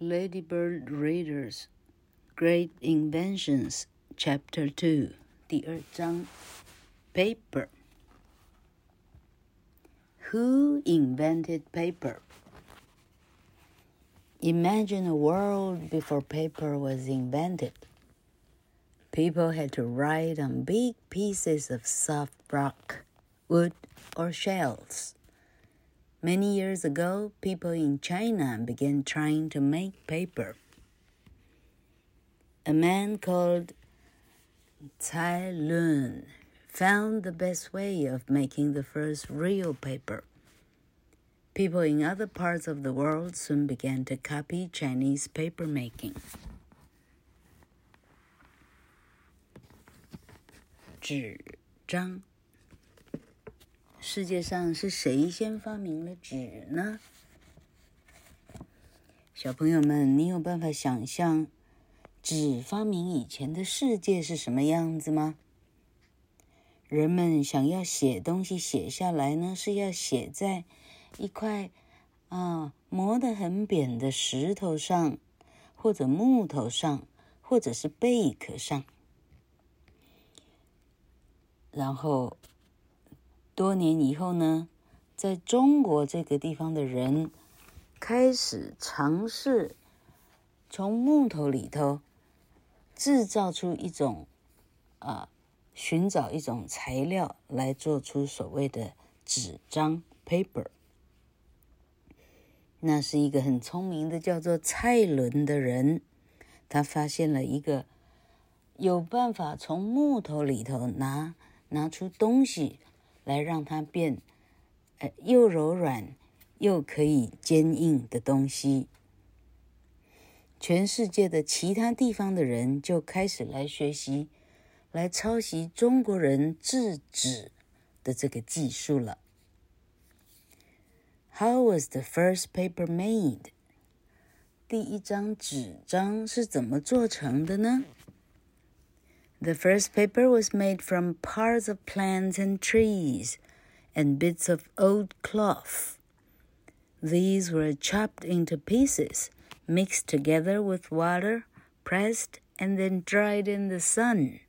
Ladybird Readers Great Inventions Chapter 2第二章 Paper Who invented paper? Imagine a world before paper was invented. People had to write on big pieces of soft rock, wood, or shells. Many years ago, people in China began trying to make paper. A man called Cai Lun found the best way of making the first real paper. People in other parts of the world soon began to copy Chinese paper making. 纸张。世界上是谁先发明了纸呢？小朋友们，你有办法想象纸发明以前的世界是什么样子吗？人们想要写东西写下来呢，是要写在一块啊磨得很扁的石头上，或者木头上，或者是贝壳上，然后。多年以后呢，在中国这个地方的人开始尝试从木头里头制造出一种啊，寻找一种材料来做出所谓的纸张 （paper）。那是一个很聪明的叫做蔡伦的人，他发现了一个有办法从木头里头拿拿出东西。来让它变，呃，又柔软又可以坚硬的东西。全世界的其他地方的人就开始来学习，来抄袭中国人制纸的这个技术了。How was the first paper made？第一张纸张是怎么做成的呢 ？The first paper was made from parts of plants and trees and bits of old cloth. These were chopped into pieces, mixed together with water, pressed, and then dried in the sun.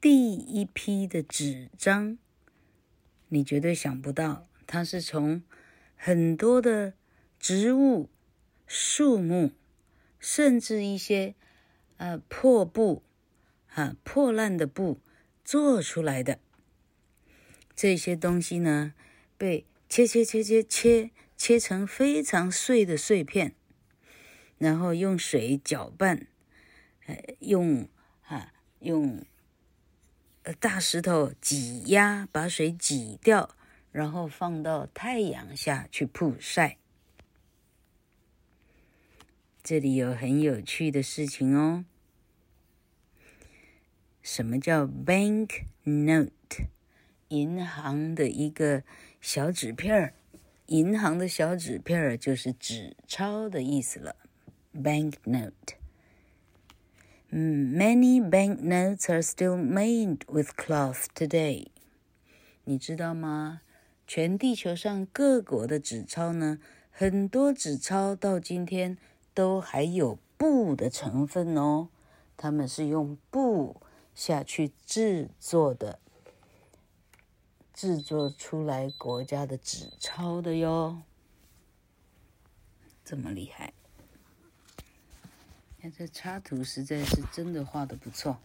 第一批的纸张，你绝对想不到，它是从很多的植物、树木。 甚至一些，呃，破布，啊，破烂的布做出来的这些东西呢，被切切切切切切成非常碎的碎片，然后用水搅拌，呃，用啊用呃大石头挤压，把水挤掉，然后放到太阳下去曝晒。这里有很有趣的事情哦。什么叫 bank note？银行的一个小纸片儿，银行的小纸片儿就是纸钞的意思了。bank note。Many bank notes are still made with cloth today。你知道吗？全地球上各国的纸钞呢，很多纸钞到今天。都还有布的成分哦，他们是用布下去制作的，制作出来国家的纸钞的哟，这么厉害！看这插图实在是真的画的不错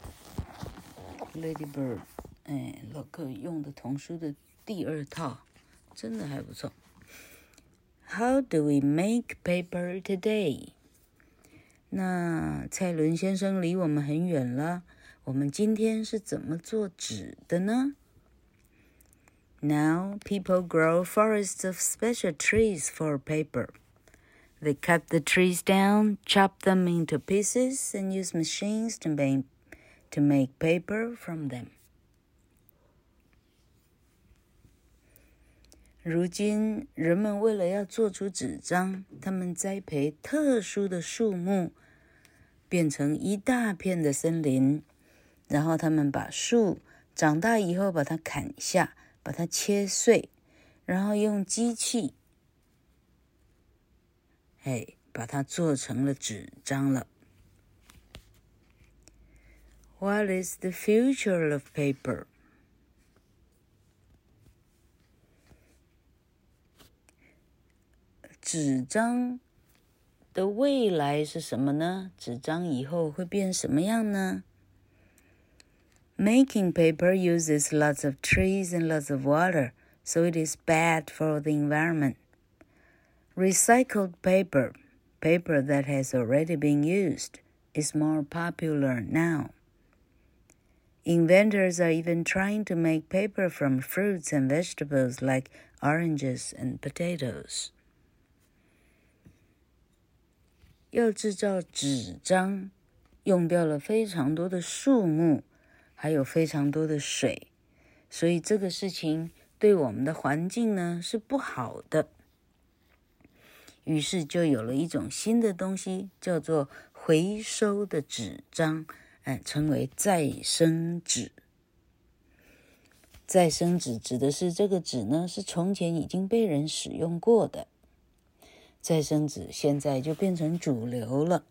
，Ladybird，哎，老客用的童书的第二套，真的还不错。How do we make paper today? 那蔡伦先生离我们很远了。我们今天是怎么做纸的呢？Now people grow forests of special trees for paper. They cut the trees down, chop them into pieces, and use machines to make to make paper from them. 如今，人们为了要做出纸张，他们栽培特殊的树木，变成一大片的森林，然后他们把树长大以后，把它砍下，把它切碎，然后用机器哎，把它做成了纸张了。What is the future of paper? 纸张的未来是什么呢？纸张以后会变什么样呢？Making paper uses lots of trees and lots of water, so it is bad for the environment. Recycled paper, paper that has already been used, is more popular now. Inventors are even trying to make paper from fruits and vegetables like oranges and potatoes. 要制造纸张，用掉了非常多的树木，还有非常多的水，所以这个事情对我们的环境呢是不好的。于是就有了一种新的东西，叫做回收的纸张。哎，称为再生纸。再生纸指的是这个纸呢，是从前已经被人使用过的。再生纸现在就变成主流了。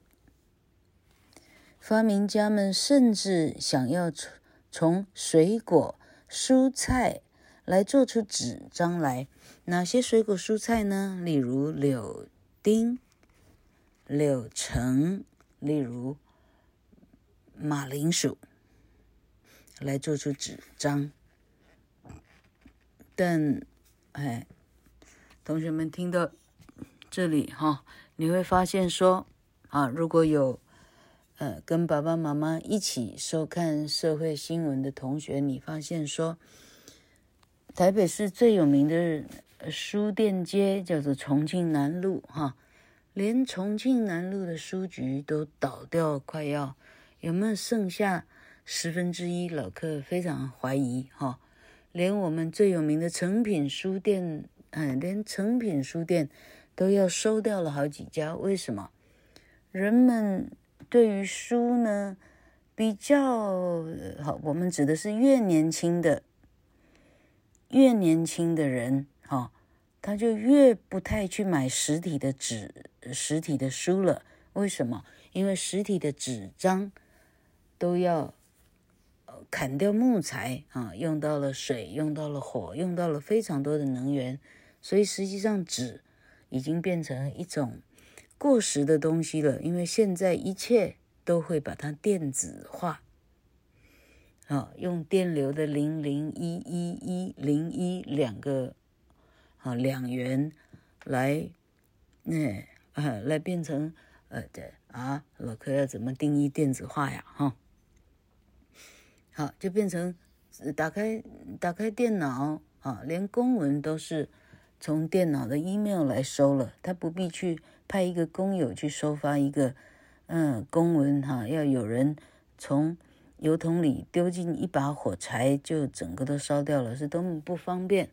发明家们甚至想要从从水果、蔬菜来做出纸张来。哪些水果、蔬菜呢？例如柳丁、柳橙，例如。马铃薯来做出纸张，但哎，同学们听到这里哈，你会发现说啊，如果有呃跟爸爸妈妈一起收看社会新闻的同学，你发现说，台北市最有名的书店街叫做重庆南路哈，连重庆南路的书局都倒掉，快要。有没有剩下十分之一？老客非常怀疑哈，连我们最有名的诚品书店，嗯，连诚品书店都要收掉了好几家。为什么？人们对于书呢，比较好，我们指的是越年轻的，越年轻的人哈，他就越不太去买实体的纸、实体的书了。为什么？因为实体的纸张。都要砍掉木材啊，用到了水，用到了火，用到了非常多的能源，所以实际上纸已经变成一种过时的东西了。因为现在一切都会把它电子化，啊，用电流的零零一一一零一两个啊两元来，那啊来变成呃对啊，老柯要怎么定义电子化呀？哈。好，就变成打开打开电脑啊，连公文都是从电脑的 email 来收了，他不必去派一个工友去收发一个嗯公文哈、要有人从油桶里丢进一把火柴，就整个都烧掉了，是多么不方便，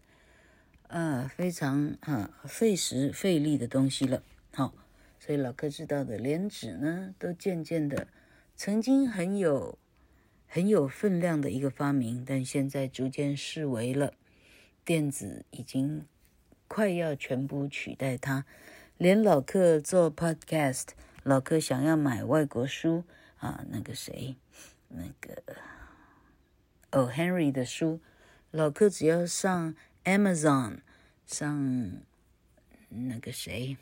啊，非常啊费时费力的东西了。好，所以老柯知道的，连纸呢都渐渐的曾经很有。很有分量的一个发明，但现在逐渐式微了。电子已经快要全部取代它，连老客做 podcast，老客想要买外国书啊，那个谁，那个哦 Henry 的书，老客只要上 Amazon，上那个谁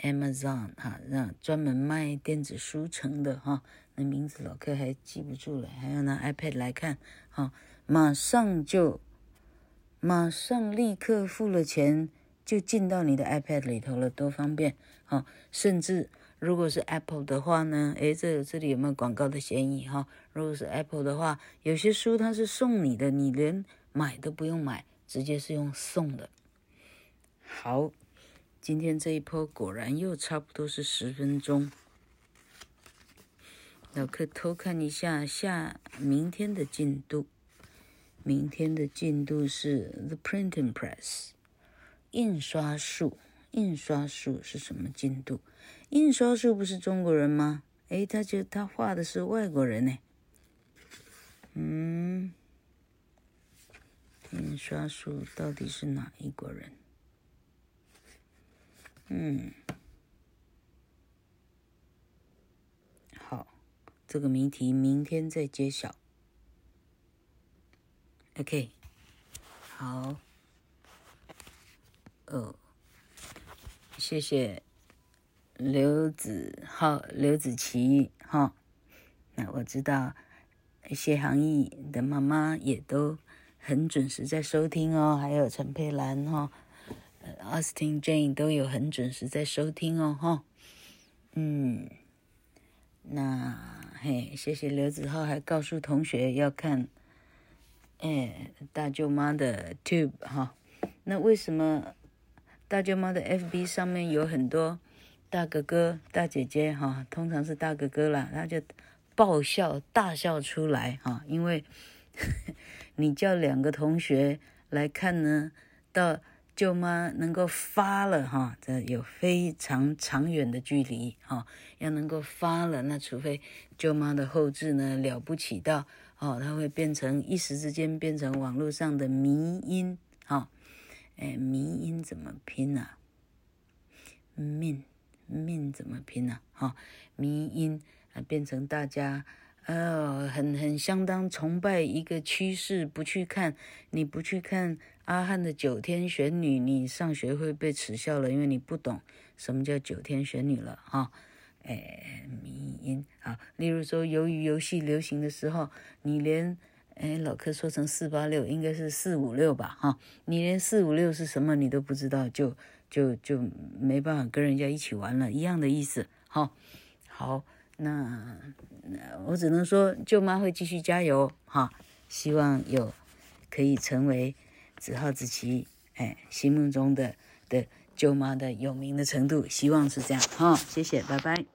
，Amazon 哈，让专门卖电子书城的哈。那名字老柯还记不住了，还要拿 iPad 来看，好，马上就，马上立刻付了钱就进到你的 iPad 里头了，多方便，啊，甚至如果是 Apple 的话呢，诶，这这里有没有广告的嫌疑哈？如果是 Apple 的话，有些书它是送你的，你连买都不用买，直接是用送的。好，今天这一波果然又差不多是十分钟。老客偷看一下下明天的进度。明天的进度是 the printing press 印刷术印刷术是什么进度？印刷术不是中国人吗？诶他就他画的是外国人呢。嗯。印刷术到底是哪一国人？嗯。好这个谜题明天再揭晓。OK，好，哦，谢谢刘子浩、刘子琪哈。那我知道谢航毅的妈妈也都很准时在收听哦，还有陈佩兰哈、哦、Austin Jane 都有很准时在收听哦哈。嗯，那嘿，谢谢刘子浩还告诉同学要看。哎，大舅妈的 Tube 哈，那为什么大舅妈的 FB 上面有很多大哥哥、大姐姐哈？通常是大哥哥啦，他就爆笑、大笑出来哈，因为你叫两个同学来看呢，到舅妈能够发了哈，这有非常长远的距离哈，要能够发了，那除非舅妈的后置呢了不起到。哦，它会变成一时之间变成网络上的迷因，哈、哦，哎，迷因怎么拼呢、啊？命命怎么拼呢、啊？哈、哦，迷因啊，变成大家呃很很相当崇拜一个趋势，不去看，你不去看阿汉的九天玄女，你上学会被耻笑了，因为你不懂什么叫九天玄女了，哈、哎，迷音啊，例如说，由于游戏流行的时候，你连哎老柯说成四八六，应该是四五六吧？哈，你连四五六是什么你都不知道，就就就没办法跟人家一起玩了，一样的意思。哈，好，那那我只能说，舅妈会继续加油哈，希望有可以成为子浩子琪哎心目中的的舅妈的有名的程度，希望是这样哈，谢谢，拜拜。